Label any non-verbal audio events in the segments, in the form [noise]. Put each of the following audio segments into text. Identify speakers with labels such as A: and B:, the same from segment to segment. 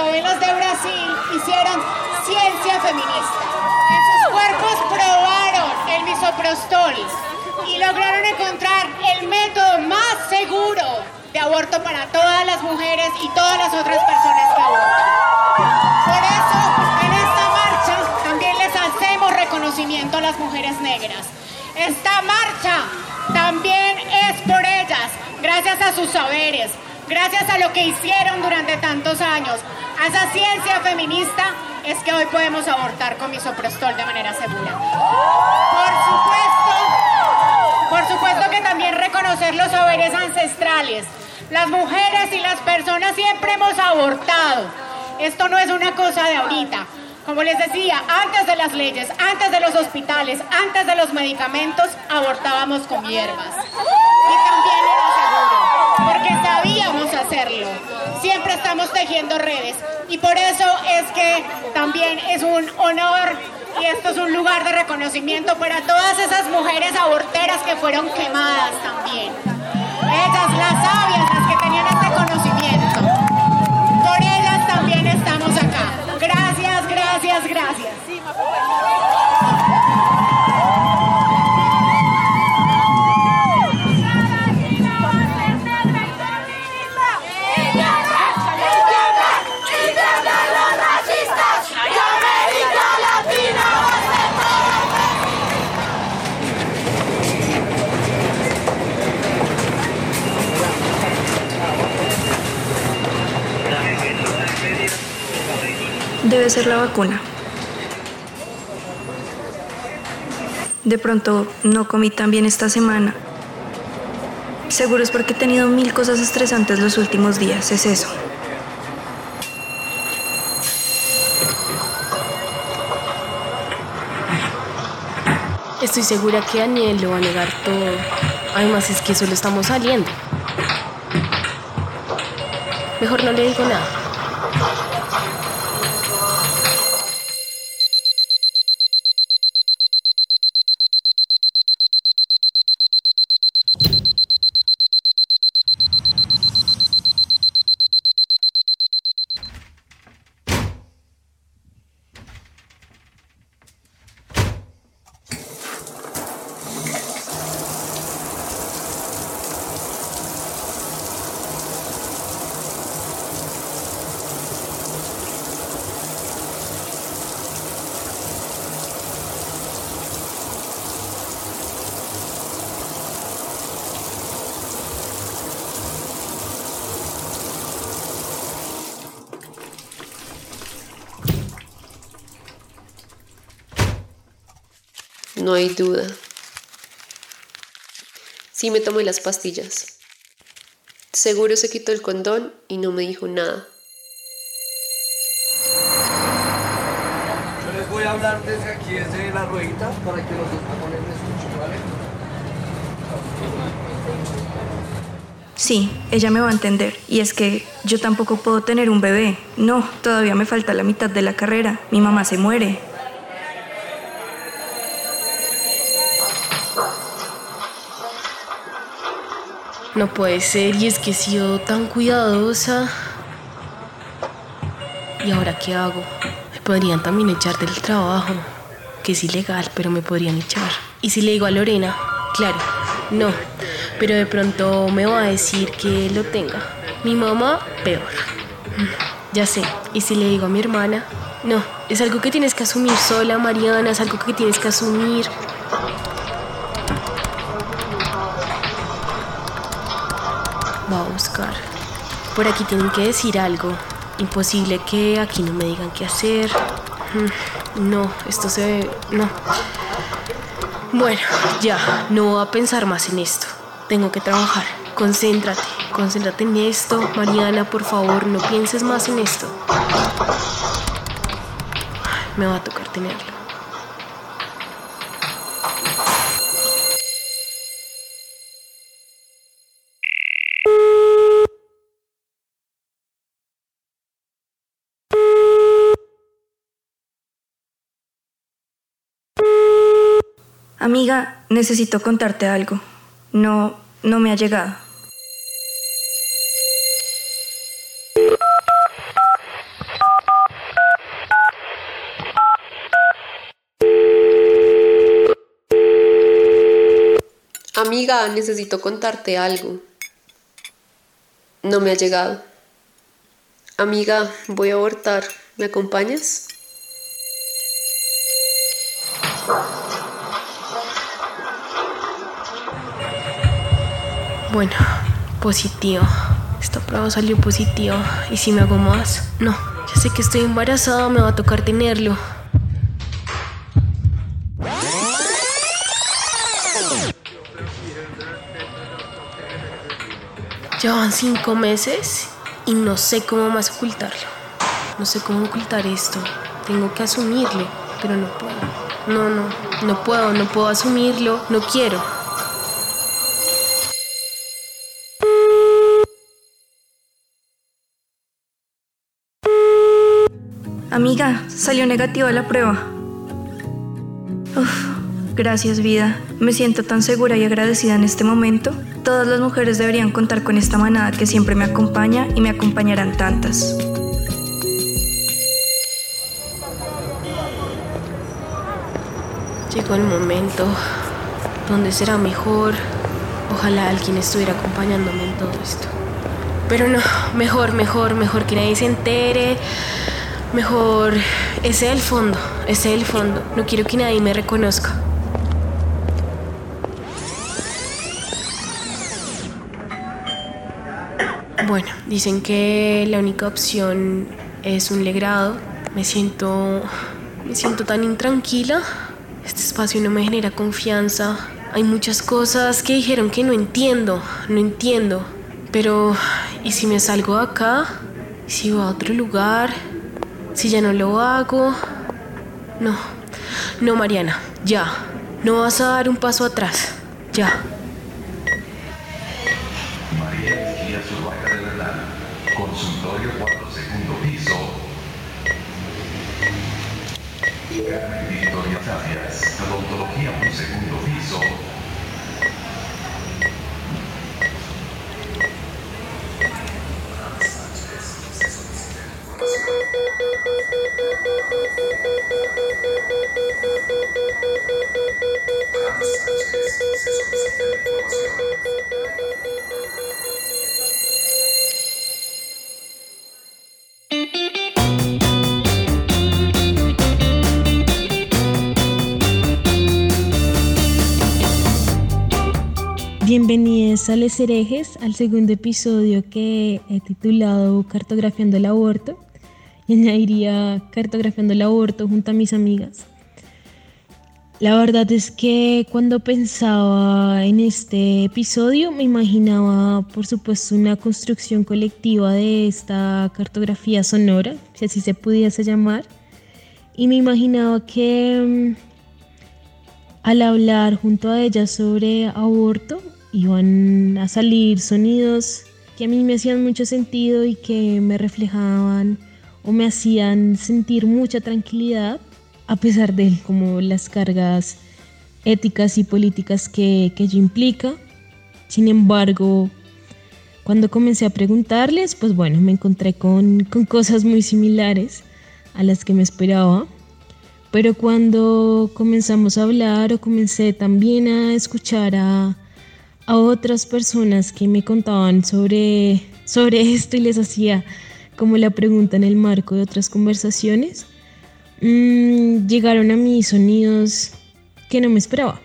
A: De Brasil hicieron ciencia feminista. En sus cuerpos probaron el misoprostol y lograron encontrar el método más seguro de aborto para todas las mujeres y todas las otras personas que abortan. Por eso, en esta marcha también les hacemos reconocimiento a las mujeres negras. Esta marcha también es por ellas, gracias a sus saberes, gracias a lo que hicieron durante tantos años, a esa ciencia feminista, es que hoy podemos abortar con misoprostol de manera segura. Por supuesto, por supuesto que también reconocer los saberes ancestrales. Las mujeres y las personas siempre hemos abortado. Esto no es una cosa de ahorita. Como les decía, antes de las leyes, antes de los hospitales, antes de los medicamentos, abortábamos con hierbas. Y también era seguro, porque sabíamos hacerlo. Siempre estamos tejiendo redes. Y por eso es que también es un honor y esto es un lugar de reconocimiento para todas esas mujeres aborteras que fueron quemadas también. Ellas, las sabias, las que tenían este conocimiento. Por ellas también estamos acá. Gracias, gracias, gracias.
B: Debe ser la vacuna. De pronto no comí tan bien esta semana. Seguro es porque he tenido mil cosas estresantes los últimos días, es eso.
C: Estoy segura que Daniel lo va a negar todo. Además es que solo estamos saliendo. Mejor no le digo nada.
D: No hay duda. Sí me tomé las pastillas. Seguro se quitó el condón y no me dijo nada.
E: Yo les voy a hablar desde aquí, desde la ruedita, para que los dos me escuchen, ¿vale?
B: Sí, ella me va a entender. Y es que yo tampoco puedo tener un bebé. No, todavía me falta la mitad de la carrera. Mi mamá se muere.
C: No puede ser, y es que he sido tan cuidadosa. ¿Y ahora qué hago? Me podrían también echar del trabajo, que es ilegal, pero me podrían echar. ¿Y si le digo a Lorena? Claro, no, pero de pronto me va a decir que lo tenga. Mi mamá, peor. Ya sé, ¿y si le digo a mi hermana? No, es algo que tienes que asumir sola, Mariana, es algo que tienes que asumir. Por aquí tienen que decir algo. Imposible que aquí no me digan qué hacer. Mm, No, esto se. No. Bueno, ya, no voy a pensar más en esto. Tengo que trabajar. Concéntrate, concéntrate en esto. Mariana, por favor, no pienses más en esto. Me va a tocar tenerlo.
B: Amiga, necesito contarte algo. No, no me ha llegado.
D: Amiga, necesito contarte algo. No me ha llegado. Amiga, voy a abortar. ¿Me acompañas?
C: Bueno, positivo. Esta prueba salió positiva. ¿Y si me hago más? No, ya sé que estoy embarazada, me va a tocar tenerlo. Ya van cinco meses y no sé cómo más ocultarlo. No sé cómo ocultar esto. Tengo que asumirlo, pero no puedo. No, no, no puedo, no puedo asumirlo. No quiero.
B: Amiga, salió negativa la prueba. Uf, gracias vida. Me siento tan segura y agradecida en este momento. Todas las mujeres deberían contar con esta manada que siempre me acompaña y me acompañarán tantas.
C: Llegó el momento donde será mejor. Ojalá alguien estuviera acompañándome en todo esto. Pero no, mejor, mejor, mejor que nadie se entere. Mejor, ese es el fondo, ese es el fondo. No quiero que nadie me reconozca. Bueno, dicen que la única opción es un legrado. Me siento, me siento tan intranquila. Este espacio no me genera confianza. Hay muchas cosas que dijeron que no entiendo, no entiendo. Pero, ¿y si me salgo acá? ¿Y si voy a otro lugar? Si ya no lo hago. No, no, Mariana, ya. No vas a dar un paso atrás. Ya.
F: Bienvenidos a Les Herejes, al segundo episodio que he titulado Cartografiando el aborto. [laughs] Añadiría Cartografiando el aborto junto a mis amigas. La verdad es que cuando pensaba en este episodio me imaginaba, por supuesto, una construcción colectiva de esta cartografía sonora, si así se pudiese llamar. Y me imaginaba que mm, al hablar junto a ella sobre aborto, iban a salir sonidos que a mí me hacían mucho sentido y que me reflejaban o me hacían sentir mucha tranquilidad a pesar de como las cargas éticas y políticas que, que ello implica. Sin embargo, cuando comencé a preguntarles, pues bueno, me encontré con, con cosas muy similares a las que me esperaba. Pero cuando comenzamos a hablar o comencé también a escuchar a, a otras personas que me contaban sobre, sobre esto y les hacía como la pregunta en el marco de otras conversaciones, mmm, llegaron a mí sonidos que no me esperaba.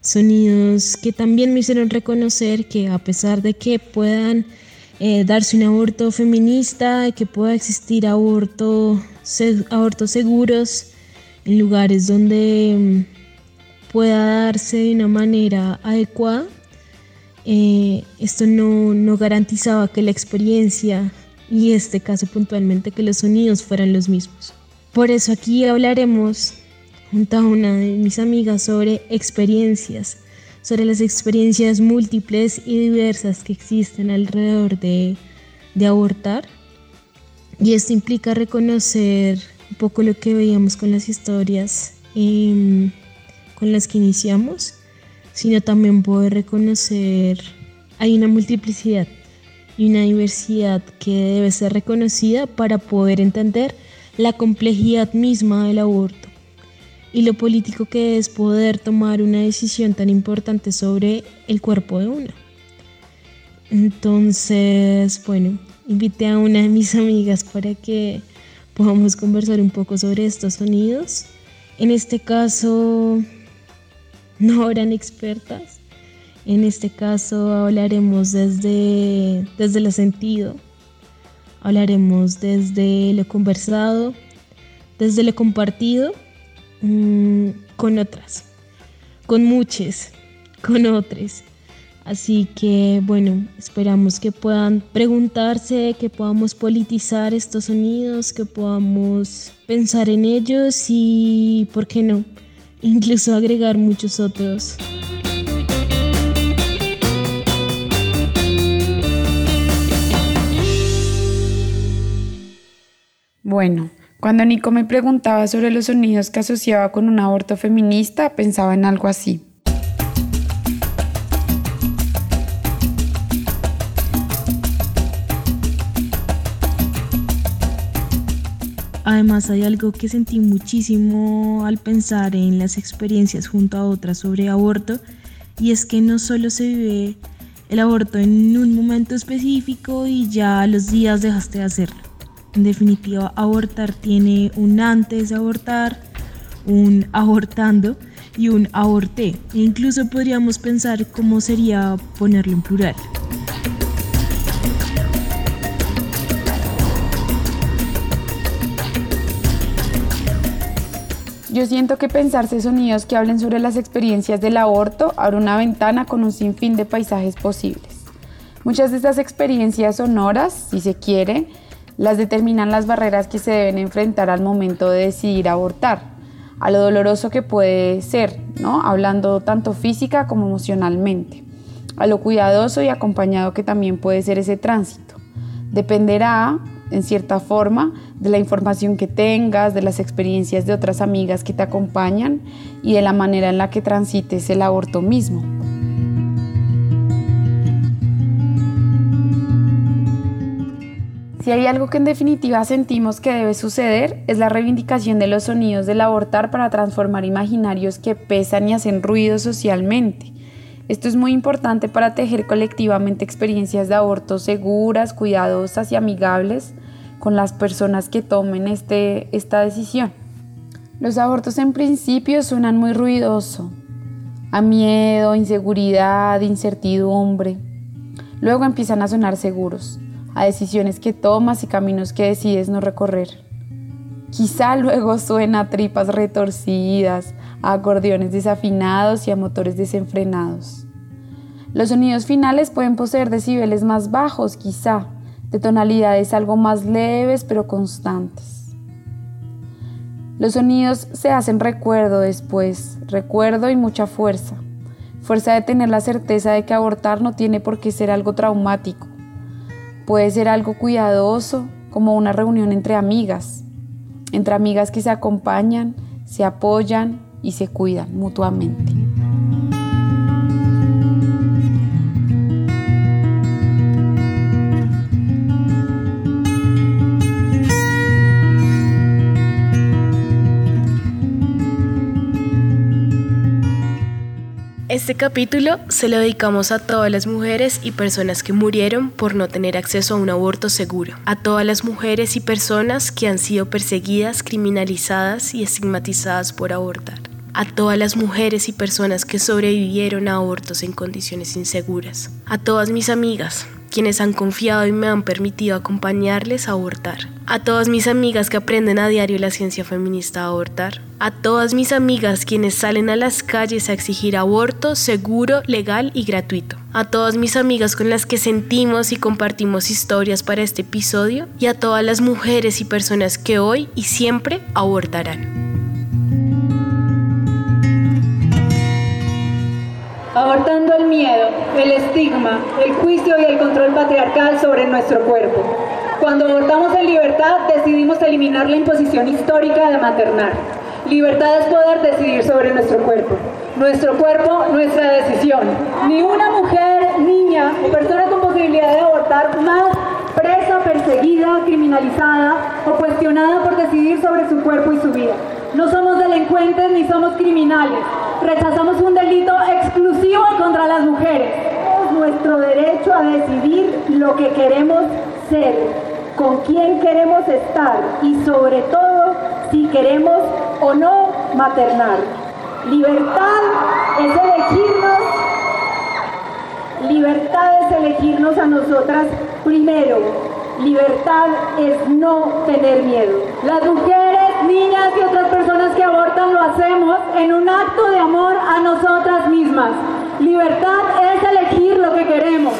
F: Sonidos que también me hicieron reconocer que a pesar de que puedan eh, darse un aborto feminista, que pueda existir aborto, abortos seguros en lugares donde mm, pueda darse de una manera adecuada, eh, esto no, no garantizaba que la experiencia y este caso puntualmente que los sonidos fueran los mismos. Por eso aquí hablaremos junto a una de mis amigas sobre experiencias, sobre las experiencias múltiples y diversas que existen alrededor de, de abortar. Y esto implica reconocer un poco lo que veíamos con las historias em, con las que iniciamos, sino también poder reconocer hay una multiplicidad y una diversidad que debe ser reconocida para poder entender la complejidad misma del aborto y lo político que es poder tomar una decisión tan importante sobre el cuerpo de uno. Entonces, bueno, invité a una de mis [laughs] amigas para que podamos conversar un poco sobre estos sonidos. En este caso, no eran expertas. En este caso hablaremos desde, desde sentido, hablaremos desde lo conversado, desde lo compartido Mm, con otras, con muchas, [laughs] con otras. Así que bueno, esperamos que puedan preguntarse, que podamos politizar estos sonidos, que podamos pensar en ellos y, ¿por qué no? Incluso agregar muchos otros.
G: Bueno, cuando Nico me preguntaba sobre los sonidos que asociaba con un aborto feminista, pensaba en algo así.
F: Además hay algo que sentí muchísimo al pensar en las experiencias junto a otras sobre aborto y es que no solo se vive el aborto en un momento específico y ya a los días dejaste de hacerlo en definitiva, abortar tiene un antes de abortar, un abortando y un aborté. E incluso podríamos pensar cómo sería ponerlo en plural.
G: Yo siento que pensarse sonidos que hablen sobre las experiencias del aborto abre una ventana con un sinfín de paisajes posibles. Muchas de estas experiencias sonoras, si se quiere, las determinan las barreras que se deben enfrentar al momento de decidir abortar, a lo doloroso que puede ser, ¿no? hablando tanto física como emocionalmente, a lo cuidadoso y acompañado que también puede ser ese tránsito. Dependerá, en cierta forma, de la información que tengas, de las experiencias de otras amigas que te acompañan y de la manera en la que transites el aborto mismo. Si hay algo que en definitiva sentimos que debe suceder, es la reivindicación de los sonidos del abortar para transformar imaginarios que pesan y hacen ruido socialmente. Esto es muy importante para tejer colectivamente experiencias de aborto seguras, cuidadosas y amigables con las personas que tomen este, esta decisión. Los abortos en principio suenan muy ruidoso, a miedo, inseguridad, incertidumbre. Luego empiezan a sonar seguros a decisiones que tomas y caminos que decides no recorrer. Quizá luego suena a tripas retorcidas, a acordeones desafinados y a motores desenfrenados. Los sonidos finales pueden poseer decibeles más bajos, quizá, de tonalidades algo más leves pero constantes. Los sonidos se hacen recuerdo después, recuerdo y mucha fuerza. fuerza de tener la certeza de que abortar no tiene por qué ser algo traumático. Puede ser algo cuidadoso, como una reunión entre amigas, entre amigas que se acompañan, se apoyan y se cuidan mutuamente.
C: Este capítulo se lo dedicamos a todas las mujeres y personas que murieron por no tener acceso a un aborto seguro, a todas las mujeres y personas que han sido perseguidas, criminalizadas y estigmatizadas por abortar, a todas las mujeres y personas que sobrevivieron a abortos en condiciones inseguras, a todas mis amigas, quienes han confiado y me han permitido acompañarles a abortar, a todas mis amigas que aprenden a diario la ciencia feminista a abortar, a todas mis amigas quienes salen a las calles a exigir aborto seguro, legal y gratuito, a todas mis amigas con las que sentimos y compartimos historias para este episodio y a todas las mujeres y personas que hoy y siempre abortarán.
H: abortando el miedo, el estigma, el juicio y el control patriarcal sobre nuestro cuerpo. Cuando abortamos en libertad, decidimos eliminar la imposición histórica de maternar. Libertad es poder decidir sobre nuestro cuerpo. Nuestro cuerpo, nuestra decisión. Ni una mujer, niña persona con posibilidad de abortar más presa, perseguida, criminalizada o cuestionada por decidir sobre su cuerpo y su vida. No somos delincuentes ni somos criminales. Rechazamos un delito exclusivo contra las mujeres. Es nuestro derecho a decidir lo que queremos ser, con quién queremos estar y sobre todo si queremos o no maternar. Libertad es elegirnos, libertad es elegirnos a nosotras primero. Libertad es no tener miedo. Las mujeres, niñas y otras personas que abortan lo hacemos en un acto de amor a nosotras mismas. Libertad es elegir lo que queremos.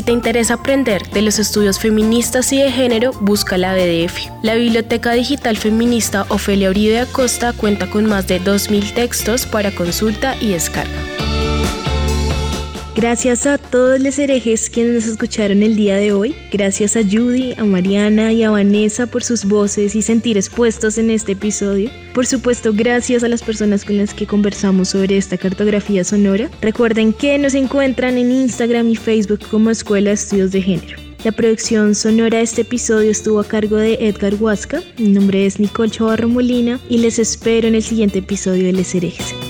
C: Si te interesa aprender de los estudios feministas y de género, busca la BDF. La Biblioteca Digital Feminista Ofelia Uribe Acosta cuenta con más de 2.000 textos para consulta y descarga. Gracias a todos los herejes quienes nos escucharon el día de hoy. Gracias a Judy, a Mariana y a Vanessa por sus voces y sentir expuestos en este episodio. Por supuesto, gracias a las personas con las que conversamos sobre esta cartografía sonora. Recuerden que nos encuentran en Instagram y Facebook como Escuela de Estudios de Género. La producción sonora de este episodio estuvo a cargo de Edgar Huasca. Mi nombre es Nicole Chavarro Molina y les espero en el siguiente episodio de Les Herejes.